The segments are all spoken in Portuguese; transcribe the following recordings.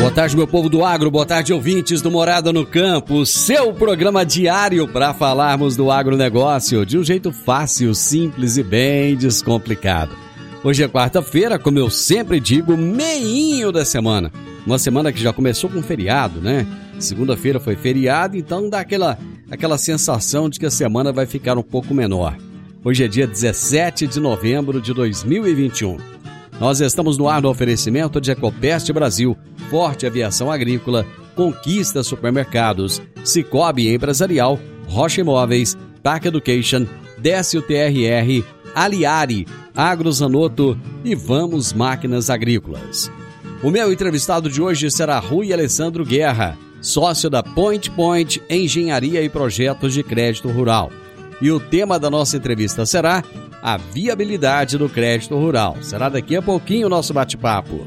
Boa tarde, meu povo do agro, boa tarde, ouvintes do Morada no Campo, seu programa diário para falarmos do agronegócio de um jeito fácil, simples e bem descomplicado. Hoje é quarta-feira, como eu sempre digo, meinho da semana. Uma semana que já começou com feriado, né? Segunda-feira foi feriado, então dá aquela, aquela sensação de que a semana vai ficar um pouco menor. Hoje é dia 17 de novembro de 2021. Nós estamos no ar no oferecimento de Ecopest Brasil, Forte Aviação Agrícola, Conquista Supermercados, Cicobi Empresarial, Rocha Imóveis, Park Education, Décio TRR, Aliari, Agrozanoto e Vamos Máquinas Agrícolas. O meu entrevistado de hoje será Rui Alessandro Guerra, sócio da Point Point Engenharia e Projetos de Crédito Rural. E o tema da nossa entrevista será a viabilidade do crédito rural. Será daqui a pouquinho o nosso bate-papo.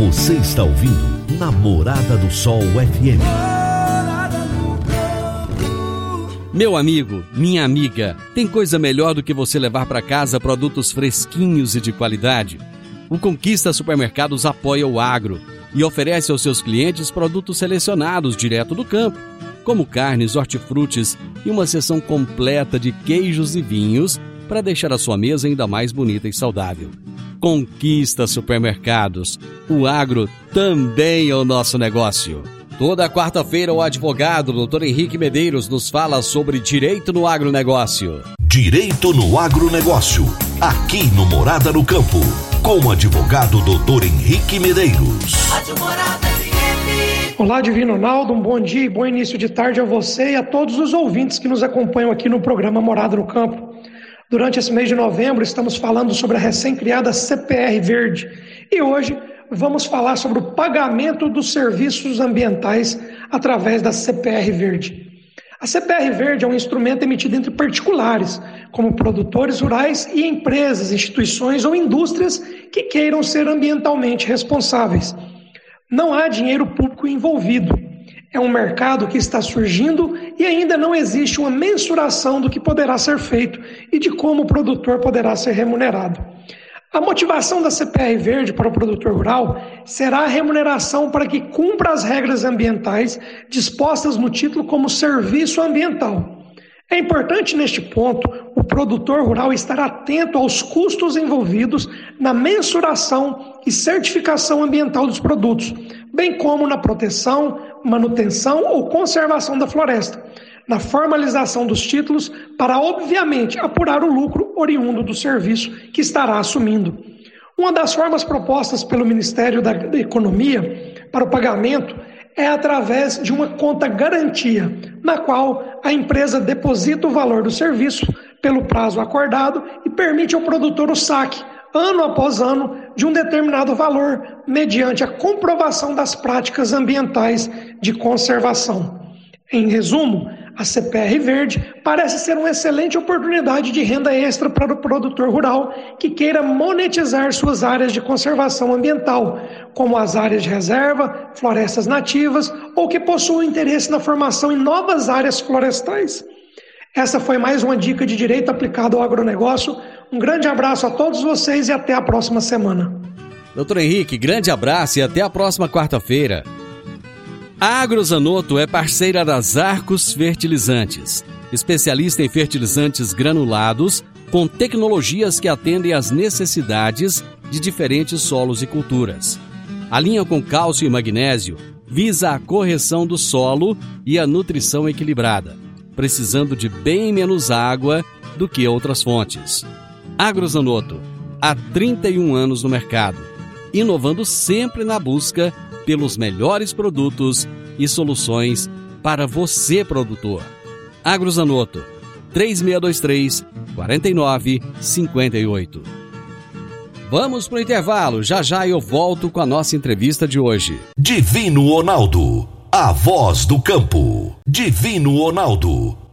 Você está ouvindo Namorada do Sol FM. Meu amigo, minha amiga, tem coisa melhor do que você levar para casa produtos fresquinhos e de qualidade? O Conquista Supermercados apoia o agro e oferece aos seus clientes produtos selecionados direto do campo, como carnes, hortifrutis e uma seção completa de queijos e vinhos para deixar a sua mesa ainda mais bonita e saudável. Conquista Supermercados. O agro também é o nosso negócio. Toda quarta-feira, o advogado Dr. Henrique Medeiros nos fala sobre direito no agronegócio. Direito no agronegócio. Aqui no Morada no Campo. Com o advogado Dr. Henrique Medeiros. Olá, Divino Ronaldo, um bom dia e bom início de tarde a você e a todos os ouvintes que nos acompanham aqui no programa Morada no Campo. Durante esse mês de novembro, estamos falando sobre a recém-criada CPR Verde e hoje vamos falar sobre o pagamento dos serviços ambientais através da CPR Verde. A CPR Verde é um instrumento emitido entre particulares, como produtores rurais e empresas, instituições ou indústrias que queiram ser ambientalmente responsáveis. Não há dinheiro público envolvido. É um mercado que está surgindo e ainda não existe uma mensuração do que poderá ser feito e de como o produtor poderá ser remunerado. A motivação da CPR Verde para o produtor rural será a remuneração para que cumpra as regras ambientais dispostas no título como serviço ambiental. É importante neste ponto o produtor rural estar atento aos custos envolvidos na mensuração e certificação ambiental dos produtos, bem como na proteção, manutenção ou conservação da floresta, na formalização dos títulos para, obviamente, apurar o lucro oriundo do serviço que estará assumindo. Uma das formas propostas pelo Ministério da Economia para o pagamento é através de uma conta garantia, na qual a empresa deposita o valor do serviço pelo prazo acordado e permite ao produtor o saque, ano após ano, de um determinado valor, mediante a comprovação das práticas ambientais de conservação. Em resumo, a CPR Verde parece ser uma excelente oportunidade de renda extra para o produtor rural que queira monetizar suas áreas de conservação ambiental, como as áreas de reserva, florestas nativas ou que possuam interesse na formação em novas áreas florestais. Essa foi mais uma dica de direito aplicado ao agronegócio, Um grande abraço a todos vocês e até a próxima semana. Doutor Henrique, grande abraço e até a próxima quarta-feira. A Agrozanoto é parceira das Arcos Fertilizantes, especialista em fertilizantes granulados com tecnologias que atendem às necessidades de diferentes solos e culturas. A linha com cálcio e magnésio visa a correção do solo e a nutrição equilibrada, precisando de bem menos água do que outras fontes. Agrozanoto, há 31 anos no mercado, inovando sempre na busca pelos melhores produtos e soluções para você, produtor. Agrozanoto, 3623 4958. Vamos pro intervalo, já já eu volto com a nossa entrevista de hoje. Divino Ronaldo, a voz do campo. Divino Ronaldo,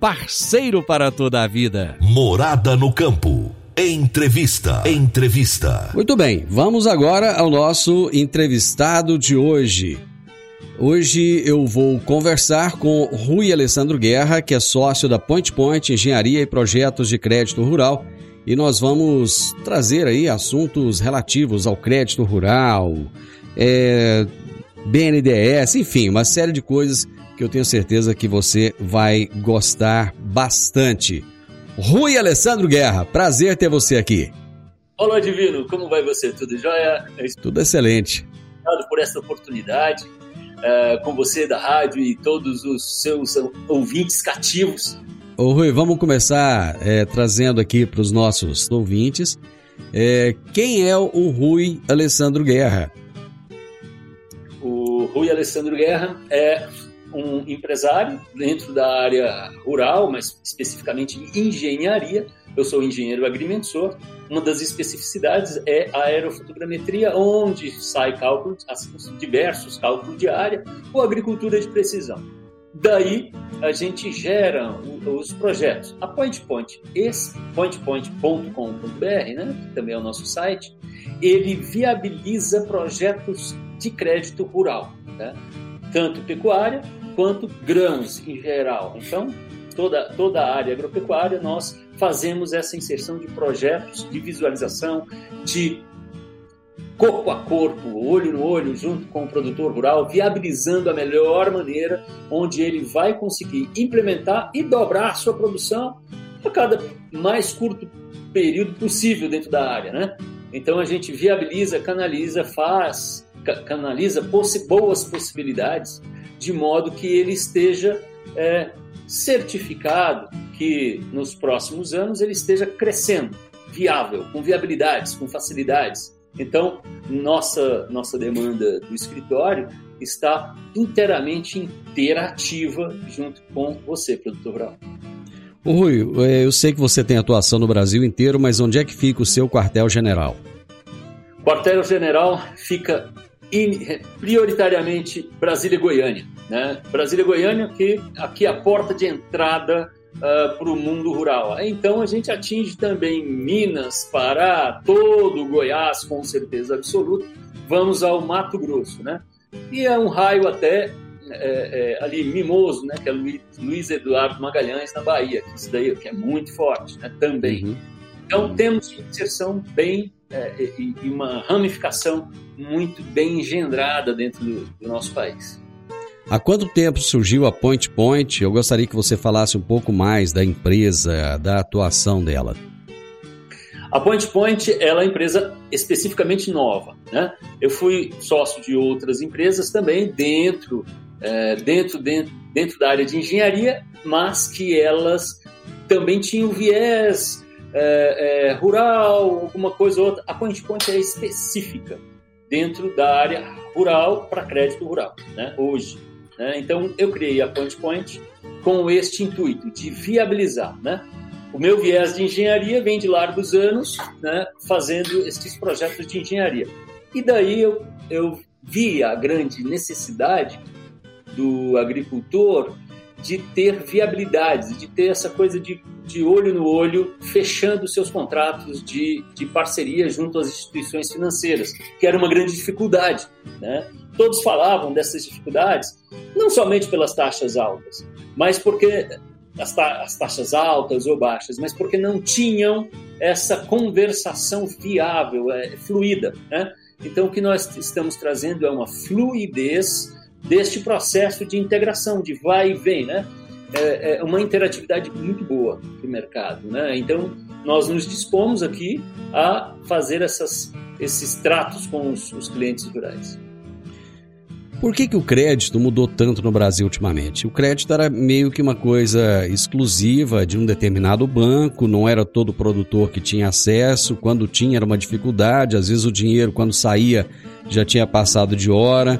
parceiro para toda a vida. Morada no campo. Entrevista. Entrevista. Muito bem, vamos agora ao nosso entrevistado de hoje. Hoje eu vou conversar com Rui Alessandro Guerra, que é sócio da Point Point Engenharia e Projetos de Crédito Rural, e nós vamos trazer aí assuntos relativos ao crédito rural, é, BNDES, enfim, uma série de coisas que eu tenho certeza que você vai gostar bastante. Rui Alessandro Guerra, prazer ter você aqui. Olá, Divino, como vai você? Tudo jóia? Tudo excelente. Obrigado por essa oportunidade uh, com você da rádio e todos os seus ouvintes cativos. Ô Rui, vamos começar é, trazendo aqui para os nossos ouvintes é, quem é o Rui Alessandro Guerra? O Rui Alessandro Guerra é um empresário dentro da área rural, mas especificamente engenharia. Eu sou engenheiro agrimensor. Uma das especificidades é a aerofotogrametria, onde sai cálculos, diversos cálculos de área, ou agricultura de precisão. Daí a gente gera os projetos. A Point Point, esse pointpoint.com.br, né, que também é o nosso site, ele viabiliza projetos de crédito rural, né? tanto pecuária quanto grãos em geral. Então, toda, toda a área agropecuária, nós fazemos essa inserção de projetos de visualização, de corpo a corpo, olho no olho, junto com o produtor rural, viabilizando a melhor maneira onde ele vai conseguir implementar e dobrar sua produção a cada mais curto período possível dentro da área, né? Então a gente viabiliza, canaliza, faz, canaliza boas possibilidades de modo que ele esteja é, certificado que nos próximos anos ele esteja crescendo, viável, com viabilidades, com facilidades. Então, nossa, nossa demanda do escritório está inteiramente interativa junto com você, produtor rural. Ô Rui, é, eu sei que você tem atuação no Brasil inteiro, mas onde é que fica o seu quartel-general? O quartel-general fica prioritariamente Brasília e Goiânia. Né? Brasília e Goiânia, que aqui é a porta de entrada uh, para o mundo rural. Então a gente atinge também Minas, Pará, todo o Goiás, com certeza absoluta. Vamos ao Mato Grosso, né? E é um raio até é, é, ali mimoso, né? Que é Luiz, Luiz, Eduardo Magalhães na Bahia, que isso daí que é muito forte, né? Também. Uhum. Então temos inserção bem é, e, e, uma ramificação muito bem engendrada dentro do, do nosso país. Há quanto tempo surgiu a Point Point? Eu gostaria que você falasse um pouco mais da empresa, da atuação dela. A Point Point é uma empresa especificamente nova. Né? Eu fui sócio de outras empresas também dentro, é, dentro, dentro, dentro da área de engenharia, mas que elas também tinham viés é, é, rural, alguma coisa ou outra. A Point Point é específica dentro da área rural para crédito rural, né? hoje. Né? Então, eu criei a Point Point com este intuito de viabilizar né? o meu viés de engenharia vem de largos anos, né, fazendo esses projetos de engenharia. E daí eu, eu vi a grande necessidade do agricultor de ter viabilidade, de ter essa coisa de, de olho no olho, fechando seus contratos de, de parceria junto às instituições financeiras, que era uma grande dificuldade. Né? Todos falavam dessas dificuldades, não somente pelas taxas altas, mas porque as, ta as taxas altas ou baixas, mas porque não tinham essa conversação viável, é, fluida. Né? Então, o que nós estamos trazendo é uma fluidez deste processo de integração, de vai e vem, né? É, é uma interatividade muito boa para o mercado, né? Então, nós nos dispomos aqui a fazer essas, esses tratos com os, os clientes rurais. Por que, que o crédito mudou tanto no Brasil ultimamente? O crédito era meio que uma coisa exclusiva de um determinado banco, não era todo produtor que tinha acesso, quando tinha era uma dificuldade, às vezes o dinheiro, quando saía, já tinha passado de hora.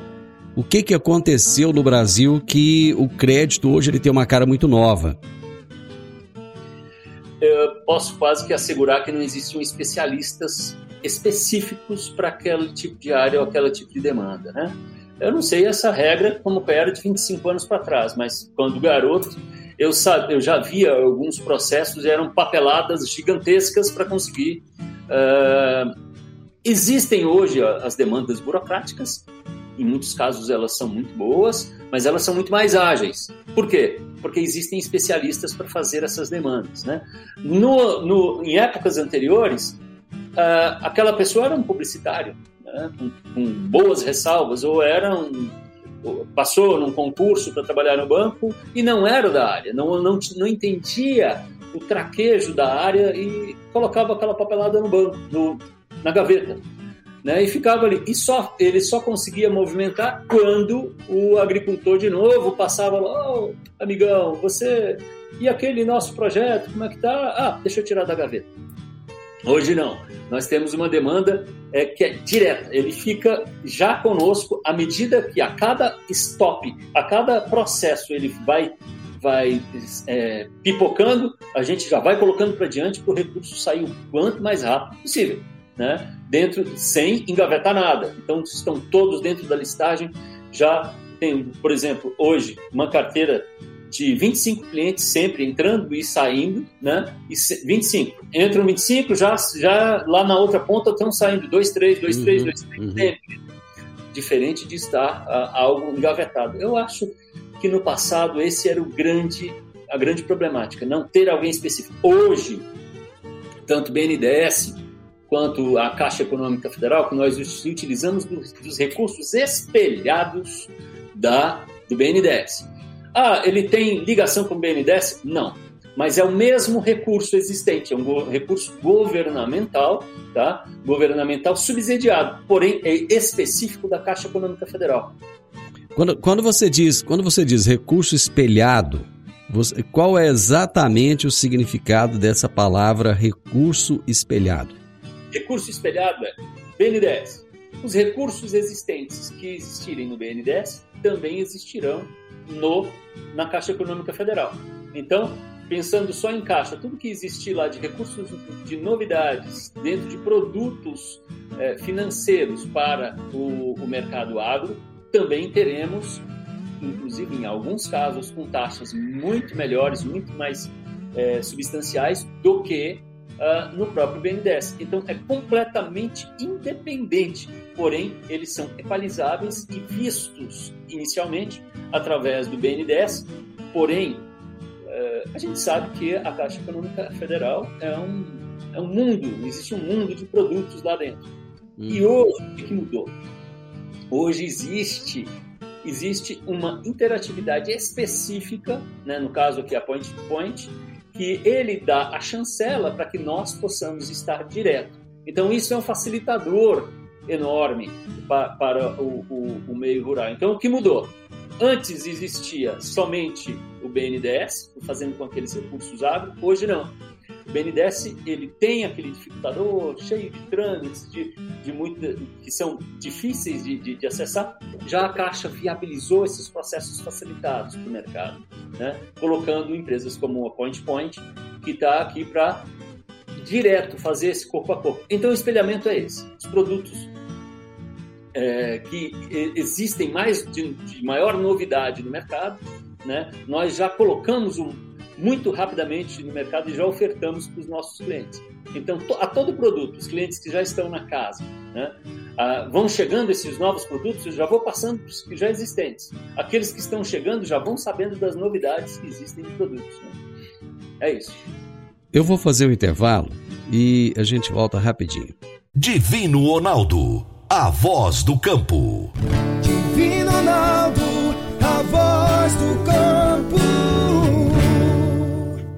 O que, que aconteceu no Brasil que o crédito hoje ele tem uma cara muito nova? Eu posso quase que assegurar que não existiam especialistas específicos para aquele tipo de área ou aquele tipo de demanda, né? Eu não sei essa regra como era de 25 anos para trás, mas quando garoto eu, eu já via alguns processos, eram papeladas gigantescas para conseguir. Uh, existem hoje as demandas burocráticas, em muitos casos elas são muito boas, mas elas são muito mais ágeis. Por quê? Porque existem especialistas para fazer essas demandas. Né? No, no, em épocas anteriores, uh, aquela pessoa era um publicitário, né? com, com, boas ressalvas, ou era um, passou num concurso para trabalhar no banco e não era da área, não, não, não entendia o traquejo da área e colocava aquela papelada no banco, no, na gaveta né? E ficava ali. E só ele só conseguia movimentar quando o agricultor de novo passava lá, oh, amigão, você e aquele nosso projeto, como é que tá? Ah, deixa eu tirar da gaveta. Hoje não. Nós temos uma demanda é, que é direta. Ele fica já conosco à medida que a cada stop, a cada processo ele vai vai é, pipocando, a gente já vai colocando para diante para o recurso sair o quanto mais rápido possível né? Dentro, sem engavetar nada. Então, estão todos dentro da listagem. Já tem, por exemplo, hoje, uma carteira de 25 clientes sempre entrando e saindo, né? E 25. Entram 25, já, já lá na outra ponta estão saindo 2, 3, 2, 3, 2, 3, sempre. Diferente de estar uh, algo engavetado. Eu acho que no passado esse era o grande, a grande problemática, não ter alguém específico. Hoje, tanto BNDES quanto à Caixa Econômica Federal, que nós utilizamos dos, dos recursos espelhados da, do BNDES. Ah, ele tem ligação com o BNDES? Não. Mas é o mesmo recurso existente, é um recurso governamental, tá? Governamental subsidiado, porém é específico da Caixa Econômica Federal. Quando, quando você diz, quando você diz recurso espelhado, você, qual é exatamente o significado dessa palavra recurso espelhado? Recurso espelhado é BNDES. Os recursos existentes que existirem no BNDES também existirão no, na Caixa Econômica Federal. Então, pensando só em caixa, tudo que existir lá de recursos de novidades dentro de produtos eh, financeiros para o, o mercado agro, também teremos, inclusive em alguns casos, com taxas muito melhores, muito mais eh, substanciais do que uh, no próprio BNDES. Então é completamente independente, porém eles são equalizáveis e vistos inicialmente através do BNDES, porém uh, a gente sabe que a Caixa Econômica Federal é um, é um mundo, existe um mundo de produtos lá dentro. Hum. E hoje, o que mudou? Hoje existe existe uma interatividade específica, né, no caso aqui a Point to Point, que ele dá a chancela para que nós possamos estar direto. Então, isso é um facilitador enorme para, para o, o, o, meio rural. Então, o que mudou? Antes existia somente o BNDES, fazendo com aqueles recursos agro, hoje não. O BNDES ele tem aquele dificultador cheio de trâmites de, de muita, que são difíceis de, de, de, acessar. Já a Caixa viabilizou esses processos facilitados para o mercado, né? colocando empresas como a Point Point que está aqui para direto fazer esse corpo a corpo. Então, o espelhamento é esse. Os produtos é, que existem mais de, de, maior novidade no mercado, né? Nós já colocamos um, muito rapidamente no mercado e já ofertamos para os nossos clientes. Então, a todo produto, os clientes que já estão na casa, né? Ah, vão chegando esses novos produtos, eu já vou passando para os que já existentes. Aqueles que estão chegando já vão sabendo das novidades que existem em produtos. Né? É isso. Eu vou fazer o intervalo e a gente volta rapidinho. Divino Ronaldo, a voz do campo.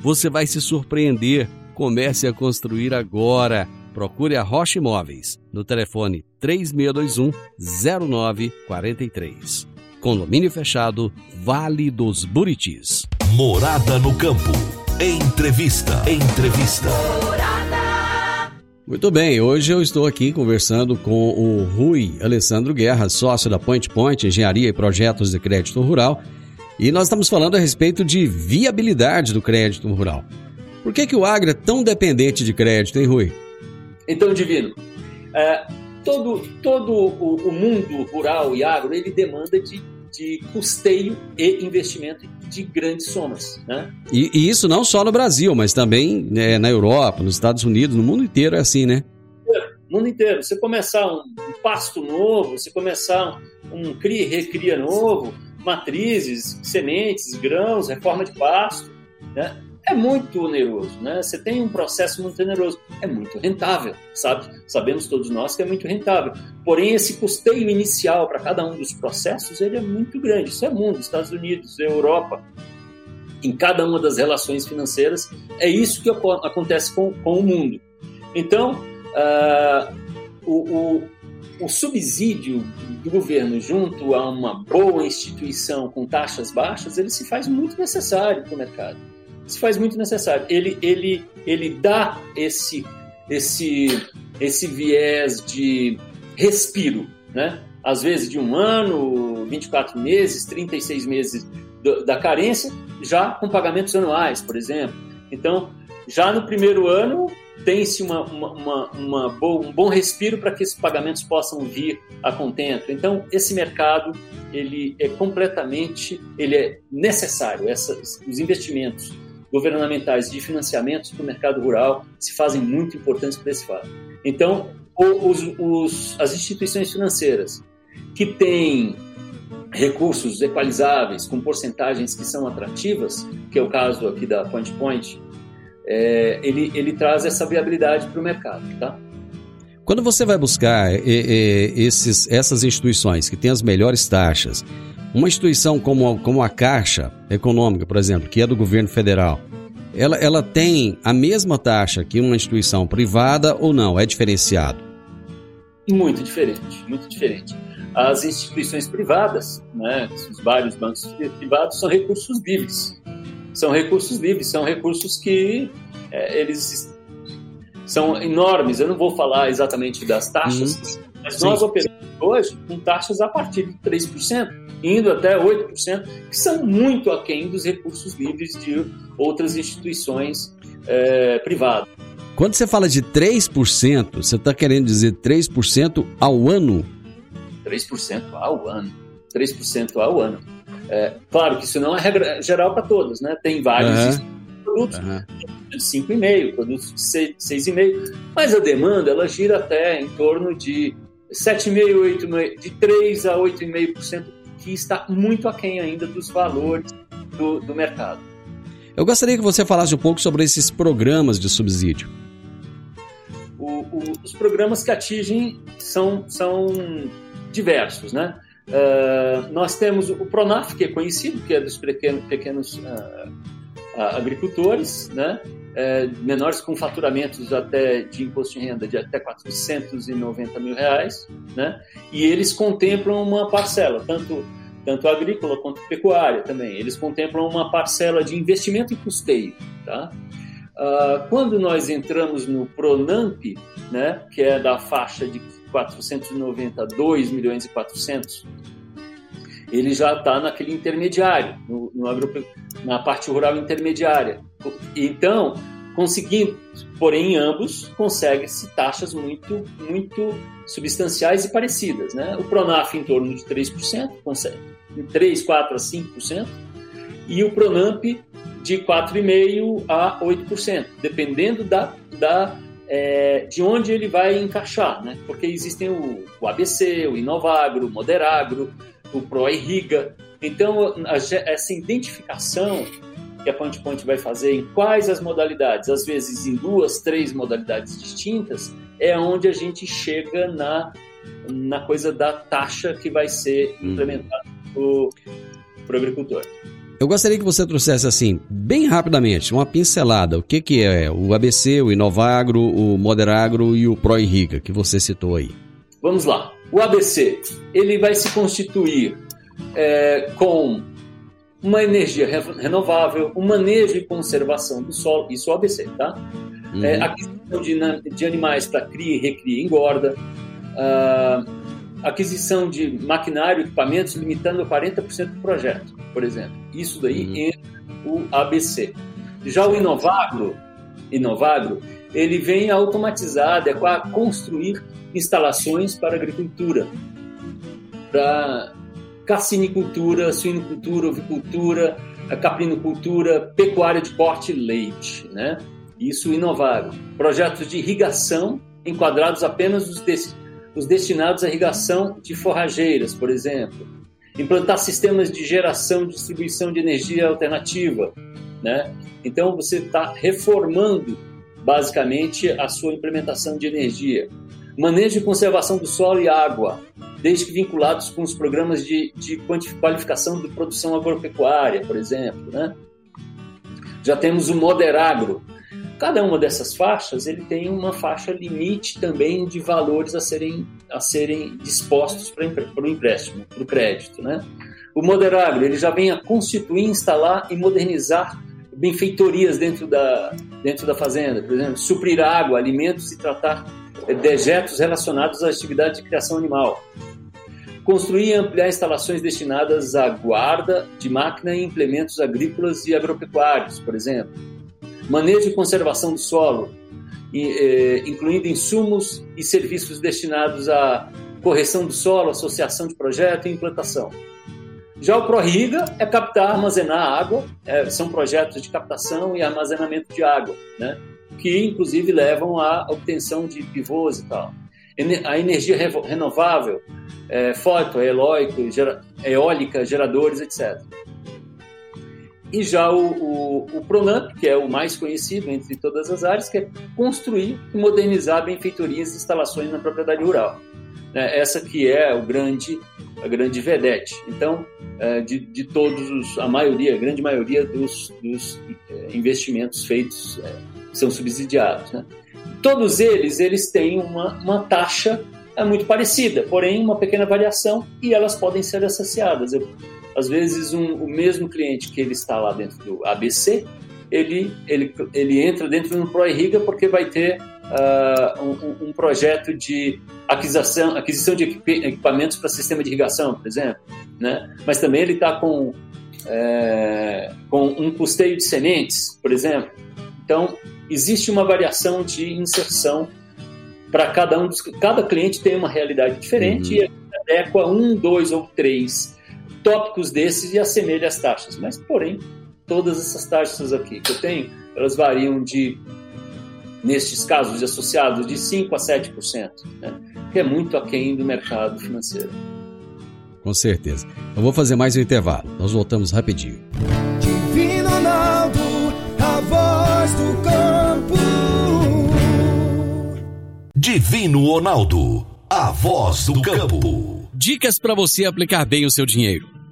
você vai se surpreender. Comece a construir agora procure a Rocha Imóveis no telefone 3621 0943. Condomínio fechado, Vale dos Buritis. Morada no campo. Entrevista. Entrevista. Muito bem, hoje eu estou aqui conversando com o Rui Alessandro Guerra, sócio da Point Point Engenharia e Projetos de Crédito Rural, e nós estamos falando a respeito de viabilidade do crédito rural. Por que, que o agro é tão dependente de crédito, hein, Rui? Então, Divino, é, todo, todo o, o, mundo rural e agro, ele demanda de, de custeio e investimento de grandes somas. Né? E, e isso não só no Brasil, mas também né, na Europa, nos Estados Unidos, no mundo inteiro é assim, né? No mundo inteiro. Você começar um, um pasto novo, você começar um, um cria e recria novo, matrizes, sementes, grãos, reforma de pasto, né? é muito oneroso, né? Você tem um processo muito oneroso, é muito rentável, sabe? Sabemos todos nós que é muito rentável. Porém, esse custeio inicial para cada um dos processos, ele é muito grande. Isso é mundo, Estados Unidos, Europa, em cada uma das relações financeiras, é isso que acontece com, com o mundo. Então, uh, o, o, o subsídio do governo junto a uma boa instituição com taxas baixas, ele se faz muito necessário para o mercado se faz muito necessário. Ele, ele, ele dá esse, esse, esse viés de respiro, né? Às vezes de um ano, 24 meses, 36 meses da carência, já com pagamentos anuais, por exemplo. Então, já no primeiro ano, tem-se uma, uma, uma, boa, um bom respiro para que esses pagamentos possam vir a contento. Então, esse mercado ele é completamente ele é necessário. Essas, os investimentos governamentais de financiamentos para o mercado rural se fazem muito importantes para esse fato. Então, os, os, as instituições financeiras que têm recursos equalizáveis com porcentagens que são atrativas, que é o caso aqui da Point Point, é, ele, ele traz essa viabilidade para o mercado, tá? Quando você vai buscar é, é, esses, essas instituições que têm as melhores taxas, uma instituição como, como a Caixa Econômica, por exemplo, que é do governo federal, ela, ela tem a mesma taxa que uma instituição privada ou não? É diferenciado? Muito diferente, muito diferente. As instituições privadas, né, os vários bancos privados, são recursos livres. São recursos livres, são recursos que é, eles são enormes. Eu não vou falar exatamente das taxas, uhum. mas Sim. nós operamos hoje com taxas a partir de 3%, indo até 8%, que são muito aquém dos recursos livres de outras instituições é, privadas. Quando você fala de 3%, você está querendo dizer 3% ao ano? 3% ao ano. 3% ao ano. É, claro que isso não é regra geral para todos, né? Tem vários uhum. produtos uhum. de 5,5, produtos de 6,5, mas a demanda ela gira até em torno de 7,5%, 8,5%, de 3% a 8,5%, que está muito aquém ainda dos valores do, do mercado. Eu gostaria que você falasse um pouco sobre esses programas de subsídio. O, o, os programas que atingem são, são diversos, né? Uh, nós temos o Pronaf, que é conhecido, que é dos pequenos, pequenos uh, agricultores, né? é, menores com faturamentos até de imposto de renda de até 490 mil reais, né? E eles contemplam uma parcela, tanto tanto agrícola quanto pecuária também. Eles contemplam uma parcela de investimento e custeio, tá? Quando nós entramos no Pronamp, né, que é da faixa de 492 milhões e 400, ele já está naquele intermediário, no, no agro, na parte rural intermediária. Então, conseguindo, porém, ambos conseguem-se taxas muito, muito substanciais e parecidas. Né? O Pronaf em torno de 3%, consegue 3, 4 a 5%, e o Pronamp de 4,5% a 8%, dependendo da, da, é, de onde ele vai encaixar, né? porque existem o, o ABC, o Inovagro, o Moderagro, o ProIrriga. Então, a, essa identificação que a Point Point vai fazer em quais as modalidades, às vezes em duas, três modalidades distintas, é onde a gente chega na, na coisa da taxa que vai ser hum. implementada para o agricultor. Eu gostaria que você trouxesse assim, bem rapidamente, uma pincelada. O que, que é o ABC, o Inovagro, o Moderagro e o ProIrriga, que você citou aí? Vamos lá. O ABC, ele vai se constituir é, com uma energia renovável, um manejo e conservação do solo, isso é o ABC, tá? Uhum. É, aquisição de, de animais para cria e recria e engorda, uh, aquisição de maquinário e equipamentos limitando a 40% do projeto, por exemplo. Isso daí uhum. entra o ABC. Já o Inovagro, Inovagro, ele vem automatizar, adequar, construir instalações para agricultura, para cassinicultura, suinocultura, ovicultura, caprinocultura, pecuária de porte e leite, né? Isso inovável. Projetos de irrigação enquadrados apenas os, des os destinados à irrigação de forrageiras, por exemplo. Implantar sistemas de geração e distribuição de energia alternativa, né? Então você está reformando basicamente a sua implementação de energia. Manejo e conservação do solo e água, desde que vinculados com os programas de, de qualificação de produção agropecuária, por exemplo. Né? Já temos o Moderagro. Cada uma dessas faixas ele tem uma faixa limite também de valores a serem, a serem dispostos para, o empréstimo, para o crédito. Né? O Moderagro ele já vem a constituir, instalar e modernizar benfeitorias dentro da, dentro da fazenda, por exemplo, suprir água, alimentos e tratar dejetos relacionados à atividade de criação animal. Construir e ampliar instalações destinadas à guarda de máquina e implementos agrícolas e agropecuários, por exemplo. Manejo e conservação do solo, eh, incluindo insumos e serviços destinados à correção do solo, associação de projeto e implantação. Já o ProRiga é captar, armazenar água, é, são projetos de captação e armazenamento de água, né? que inclusive levam à obtenção de pivôs e tal. A energia renovável, é, foto, eólico, gera, eólica, geradores, etc. E já o, o, o, Pronamp, que é o mais conhecido entre todas as áreas, que é construir e modernizar benfeitorias e instalações na propriedade rural. É, essa que é o grande, a grande vedete. Então, é, de, de todos os, a maioria, a grande maioria dos, dos é, investimentos feitos são subsidiados. Né? Todos eles, eles têm uma, uma taxa muito parecida, porém uma pequena variação e elas podem ser associadas. Eu, às vezes, um, o mesmo cliente que ele está lá dentro do ABC, ele, ele, ele entra dentro do ProIrriga porque vai ter uh, um, um, projeto de aquisição, aquisição de equipamentos para sistema de irrigação, por exemplo. Né? Mas também ele está com, é, com um custeio de sementes, por exemplo. Então, existe uma variação de inserção para cada um dos. Cada cliente tem uma realidade diferente uhum. e adequa um, dois ou três tópicos desses e assemelha as taxas. Mas, porém, todas essas taxas aqui que eu tenho, elas variam de, nestes casos de associados, de 5% a 7%, né? que é muito aquém do mercado financeiro. Com certeza. Eu vou fazer mais um intervalo. Nós voltamos rapidinho. Divino Ronaldo, a voz do campo. Divino Ronaldo, a voz do campo. Dicas para você aplicar bem o seu dinheiro.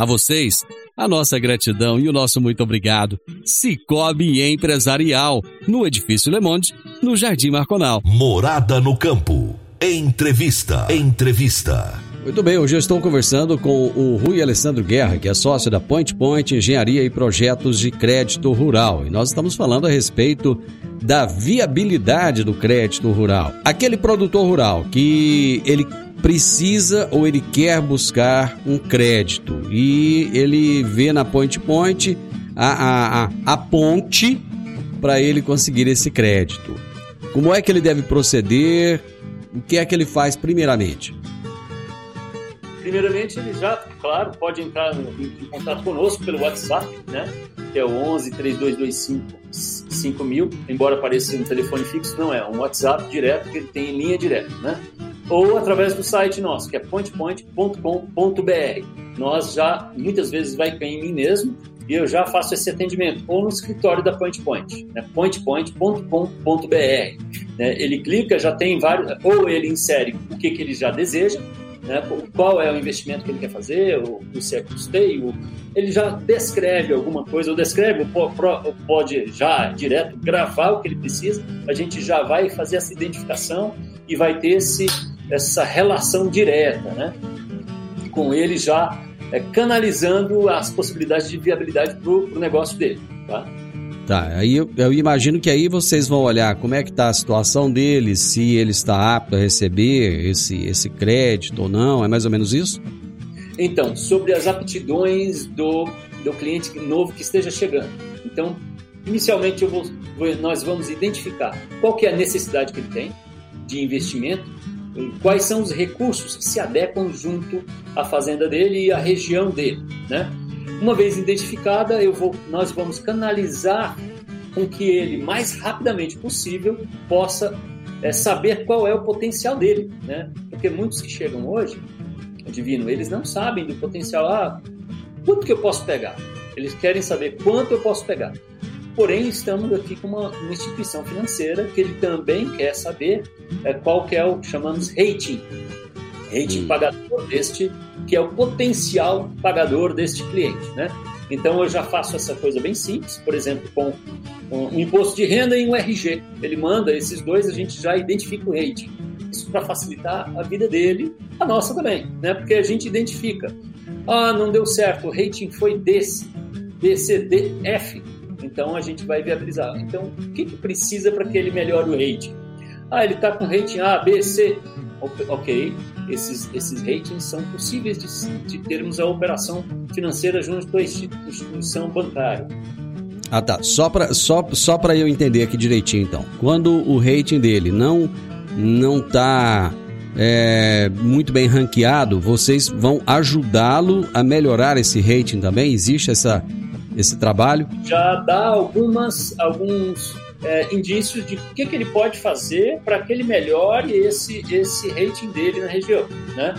A vocês, a nossa gratidão e o nosso muito obrigado. Cicobi Empresarial, no Edifício Le Monde, no Jardim Marconal. Morada no Campo. Entrevista. Entrevista. Muito bem, hoje eu estou conversando com o Rui Alessandro Guerra, que é sócio da Point Point Engenharia e Projetos de Crédito Rural. E nós estamos falando a respeito da viabilidade do crédito rural. Aquele produtor rural que ele precisa ou ele quer buscar um crédito e ele vê na Point Point a, a, a, a ponte para ele conseguir esse crédito. Como é que ele deve proceder? O que é que ele faz primeiramente? Primeiramente, ele já, claro, pode entrar em, em contato conosco pelo WhatsApp, né? Que é o 11 3225 5000, embora pareça um telefone fixo, não é, um WhatsApp direto que ele tem linha direta, né? Ou através do site nosso, que é pointpoint.com.br. Nós já, muitas vezes, vai cair em mim mesmo e eu já faço esse atendimento, ou no escritório da PointPoint, né? pointpoint.com.br. Né? Ele clica, já tem vários, ou ele insere o que, que ele já deseja, né? qual é o investimento que ele quer fazer, ou, se é custeio, ele já descreve alguma coisa, ou descreve, ou pode já direto gravar o que ele precisa, a gente já vai fazer essa identificação e vai ter esse essa relação direta, né? Com ele já é, canalizando as possibilidades de viabilidade para o negócio dele, tá? Tá, aí eu, eu, imagino que aí vocês vão olhar como é que está a situação dele, se ele está apto a receber esse, esse crédito ou não, é mais ou menos isso? Então, sobre as aptidões do, do cliente novo que esteja chegando. Então, inicialmente vou, nós vamos identificar qual que é a necessidade que ele tem de investimento quais são os recursos que se adequam junto à fazenda dele e à região dele, né? Uma vez identificada, eu vou, nós vamos canalizar com que ele mais rapidamente possível possa é, saber qual é o potencial dele, né? Porque muitos que chegam hoje, divino, eles não sabem do potencial. Ah, quanto que eu posso pegar? Eles querem saber quanto eu posso pegar. Porém, estamos aqui com uma, uma instituição financeira que ele também quer saber é, qual que é o que chamamos rating. Rating hum. pagador deste, que é o potencial pagador deste cliente, né? Então eu já faço essa coisa bem simples, por exemplo, com um imposto de renda e um RG. Ele manda esses dois, a gente já identifica o rating. Isso para facilitar a vida dele, a nossa também, né? Porque a gente identifica. Ah, não deu certo, o rating foi desse, DCDF. Então a gente vai viabilizar. Então, o que, que precisa para que ele melhore o rating? Ah, ele está com rating A, B, C. Ok, esses, esses ratings são possíveis de, de termos a operação financeira junto à instituição bancária. Ah, tá. Só para só, só eu entender aqui direitinho, então. Quando o rating dele não não está é, muito bem ranqueado, vocês vão ajudá-lo a melhorar esse rating também? Existe essa, esse trabalho? Já dá algumas, alguns é, indícios de o que, que ele pode fazer para que ele melhore esse, esse rating dele na região. Né?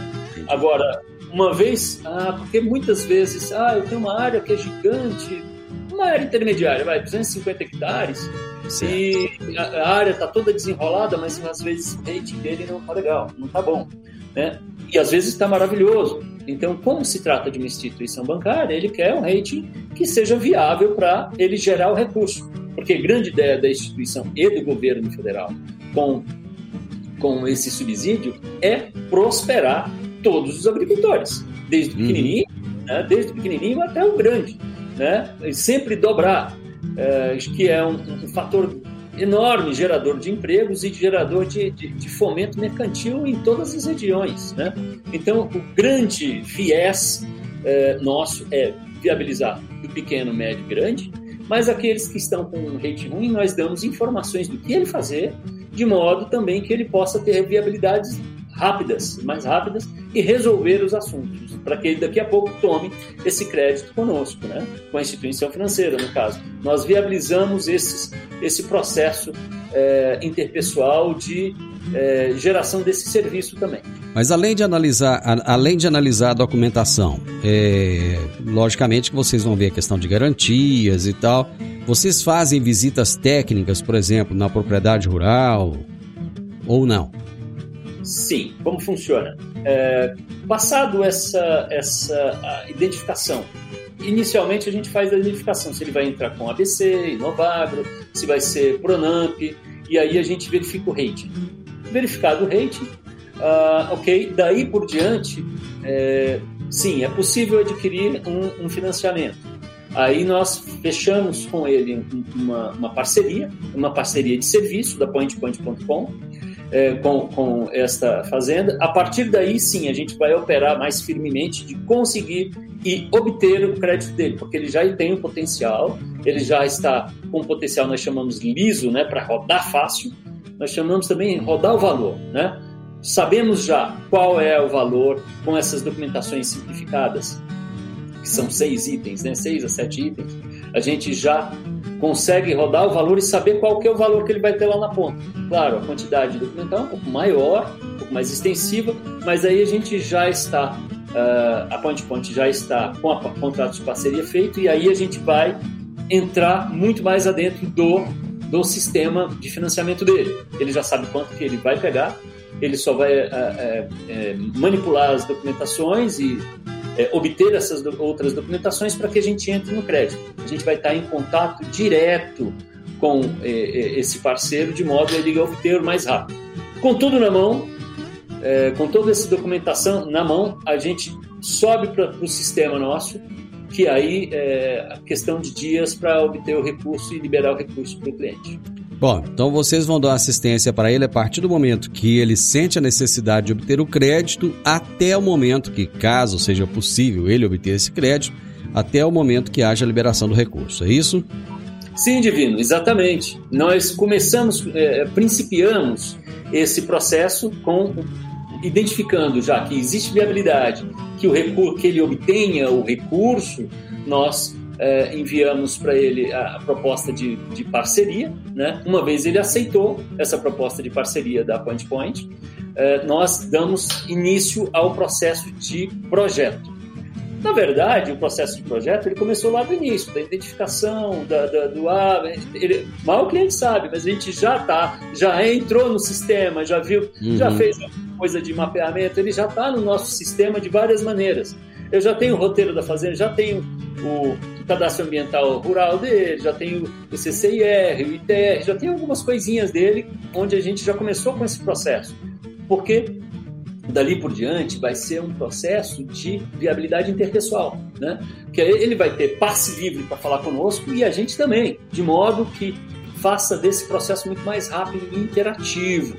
Agora, uma vez, ah, porque muitas vezes, ah, eu tenho uma área que é gigante, uma área intermediária, vai, 250 hectares, certo. e a, a área está toda desenrolada, mas às vezes o rating dele não está legal, não está bom. Né? E às vezes está maravilhoso. Então, como se trata de uma instituição bancária, ele quer um rating que seja viável para ele gerar o recurso. Porque a grande ideia da instituição e do governo federal com, com esse subsídio é prosperar todos os agricultores, desde o uhum. pequenininho, uhum. né, desde o pequenininho até o grande, né, e sempre dobrar, é, que é um, um fator enorme gerador de empregos e gerador de, de, de, fomento mercantil em todas as regiões. Né? Então, o grande viés é, nosso é viabilizar do pequeno, médio e grande, mas aqueles que estão com um rate ruim, nós damos informações do que ele fazer, de modo também que ele possa ter viabilidades rápidas, mais rápidas, e resolver os assuntos, para que ele daqui a pouco tome esse crédito conosco, né? com a instituição financeira, no caso. Nós viabilizamos esses, esse processo é, interpessoal de é, geração desse serviço também. Mas além de analisar, a, além de analisar a documentação, é, logicamente que vocês vão ver a questão de garantias e tal. Vocês fazem visitas técnicas, por exemplo, na propriedade rural ou não? Sim. Como funciona? É, passado essa, essa identificação, inicialmente a gente faz a identificação se ele vai entrar com ABC, Inovagro, se vai ser Pronamp, e aí a gente verifica o rating. Verificado o rating, uh, ok, daí por diante, é, sim, é possível adquirir um, um, financiamento. Aí nós fechamos com ele uma, uma parceria, uma parceria de serviço da PointPoint.com, é, com, com esta fazenda. A partir daí, sim, a gente vai operar mais firmemente de conseguir e obter o crédito dele, porque ele já tem o potencial, ele já está com potencial, nós chamamos liso, né, para rodar fácil, nós chamamos também rodar o valor, né? Sabemos já qual é o valor com essas documentações simplificadas, que são seis itens, né? seis a sete itens. A gente já consegue rodar o valor e saber qual que é o valor que ele vai ter lá na ponta. Claro, a quantidade documental é um pouco maior, um pouco mais extensiva, mas aí a gente já está, uh, a Point Point já está com o contrato de parceria feito e aí a gente vai entrar muito mais adentro do, do sistema de financiamento dele. Ele já sabe quanto que ele vai pegar, ele só vai uh, uh, manipular as documentações e é, obter essas outras documentações para que a gente entre no crédito. A gente vai estar em contato direto com é, é esse parceiro de modo a ele obter mais rápido. Com tudo na mão, é, com toda essa documentação na mão, a gente sobe para o sistema nosso, que aí é questão de dias para obter o recurso e liberar o recurso para o cliente. Bom, então vocês vão dar assistência para ele a partir do momento que ele sente a necessidade de obter o crédito, até o momento que, caso seja possível ele obter esse crédito, até o momento que haja a liberação do recurso. É isso? Sim, Divino, exatamente. Nós começamos, é, principiamos esse processo com identificando já que existe viabilidade, que o recurso, que ele obtenha o recurso, nós é, enviamos para ele a, proposta de, de, parceria. Né? Uma vez ele aceitou essa proposta de parceria da Point Point, é, nós damos início ao processo de projeto. Na verdade, o processo de projeto ele começou lá do início, da identificação, da, da do ele, mal o cliente sabe, mas a gente já tá, já entrou no sistema, já viu, uhum. já fez coisa de mapeamento, ele já está no nosso sistema de várias maneiras. Eu já tenho o roteiro da fazenda, já tenho o, cadastro ambiental rural dele, já tem o CCIR, o ITR, já tem algumas coisinhas dele onde a gente já começou com esse processo. Porque dali por diante vai ser um processo de viabilidade interpessoal, né? Que ele vai ter passe livre para falar conosco e a gente também, de modo que faça desse processo muito mais rápido e interativo.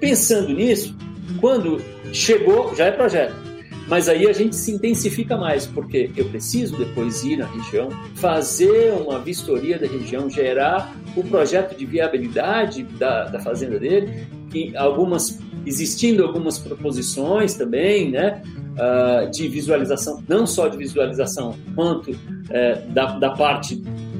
Pensando nisso, quando chegou, já é projeto. Mas aí a gente se intensifica mais, porque eu preciso depois ir na região, fazer uma vistoria da região, gerar o projeto de viabilidade da, da fazenda dele, que algumas existindo algumas proposições também, né, uh, de visualização, não só de visualização, quanto uh, da, da parte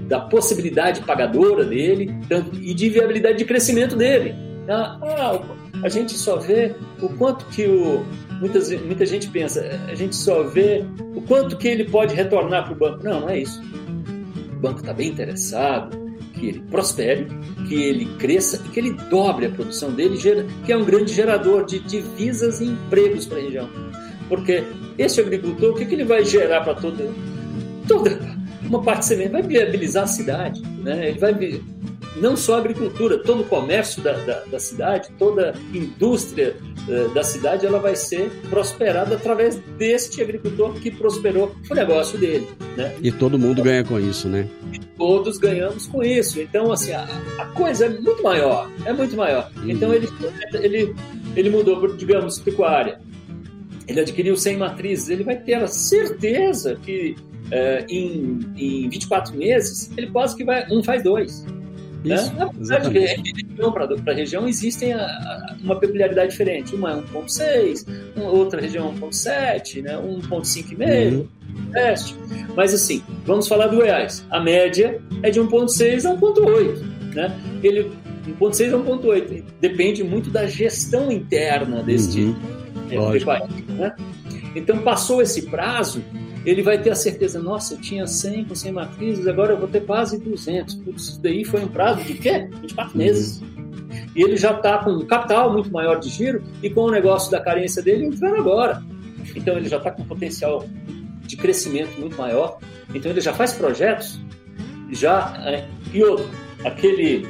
da possibilidade pagadora dele tanto, e de viabilidade de crescimento dele. Ah, ah, a gente só vê o quanto que o, muitas, muita gente pensa, a gente só vê o quanto que ele pode retornar para o banco. Não, não é isso. O banco está bem interessado que ele prospere, que ele cresça e que ele dobre a produção dele, que é um grande gerador de divisas e empregos para a região. Porque esse agricultor, o que, que ele vai gerar para toda, toda uma parte semente? Vai viabilizar a cidade, né? ele vai não só a agricultura, todo o comércio da, da, da cidade, toda a indústria uh, da cidade, ela vai ser prosperada através deste agricultor que prosperou o negócio dele. Né? E todo mundo ganha com isso, né? E todos ganhamos com isso. Então, assim, a, a coisa é muito maior, é muito maior. Uhum. Então, ele, ele, ele mudou, digamos, pecuária. Ele adquiriu 100 matrizes, ele vai ter a certeza que uh, em, em 24 meses, ele quase que vai, um faz dois. Isso, né? Na verdade, ele, região para região existem a, a, uma peculiaridade diferente. Uma é 1.6, outra região é 1.7, né? 1.5,5, uhum. teste. Mas assim, vamos falar do Goiás. A média é de 1.6 a 1.8, né? Ele 1.6 a 1.8 depende muito da gestão interna deste uhum. é, país, né? Então passou esse prazo, ele vai ter a certeza, nossa, eu tinha 100 com 100 matrizes, agora eu vou ter quase 200. Putz, isso daí foi um prazo de quê? 24 meses. E ele já está com um capital muito maior de giro e com o negócio da carência dele entrando agora. Então ele já está com um potencial de crescimento muito maior. Então ele já faz projetos, já é, e outro, aquele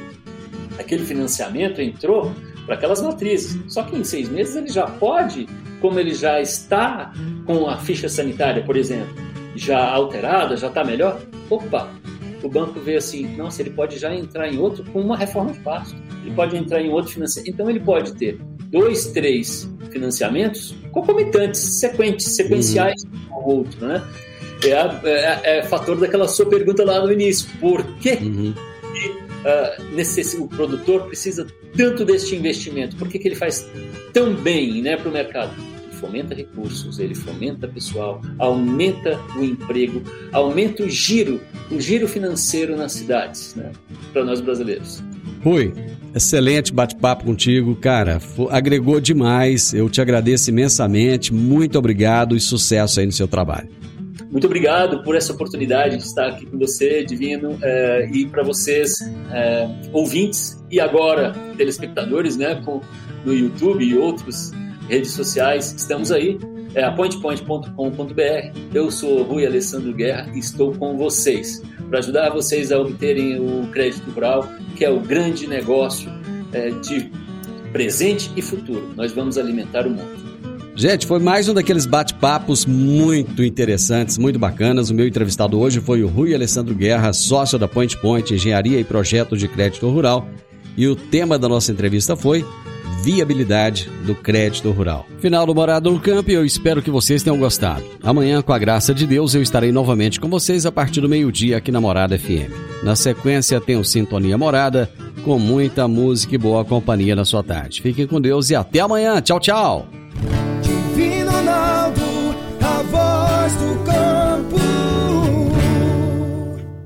aquele financiamento entrou para aquelas matrizes. Só que em seis meses ele já pode, como ele já está com a ficha sanitária, por exemplo, já alterada, já está melhor, opa, o banco vê assim, nossa, ele pode já entrar em outro com uma reforma de passo. Ele pode entrar em outro financiamento. Então ele pode ter dois, três financiamentos concomitantes, sequentes, sequenciais uhum. um ao outro, né? É, é, é, fator daquela sua pergunta lá no início. Por quê? Uhum. Uh, o produtor precisa tanto deste investimento? Por que, que ele faz tão bem né, para o mercado? fomenta recursos, ele fomenta pessoal, aumenta o emprego, aumenta o giro, o giro financeiro nas cidades, né, para nós brasileiros. Rui, excelente bate-papo contigo, cara. Agregou demais. Eu te agradeço imensamente. Muito obrigado e sucesso aí no seu trabalho. Muito obrigado por essa oportunidade de estar aqui com você, Divino, é, e para vocês, é, ouvintes e agora telespectadores, né, com, no YouTube e outros redes sociais, estamos aí, é apointpoint.com.br. Eu sou Rui Alessandro Guerra e estou com vocês para ajudar vocês a obterem o crédito rural, que é o grande negócio é, de presente e futuro. Nós vamos alimentar o mundo. Gente, foi mais um daqueles bate-papos muito interessantes, muito bacanas. O meu entrevistado hoje foi o Rui Alessandro Guerra, sócio da Point Point Engenharia e Projetos de Crédito Rural. E o tema da nossa entrevista foi viabilidade do crédito rural. Final do Morado no Campo eu espero que vocês tenham gostado. Amanhã, com a graça de Deus, eu estarei novamente com vocês a partir do meio-dia aqui na Morada FM. Na sequência, tem o Sintonia Morada, com muita música e boa companhia na sua tarde. Fiquem com Deus e até amanhã. Tchau, tchau.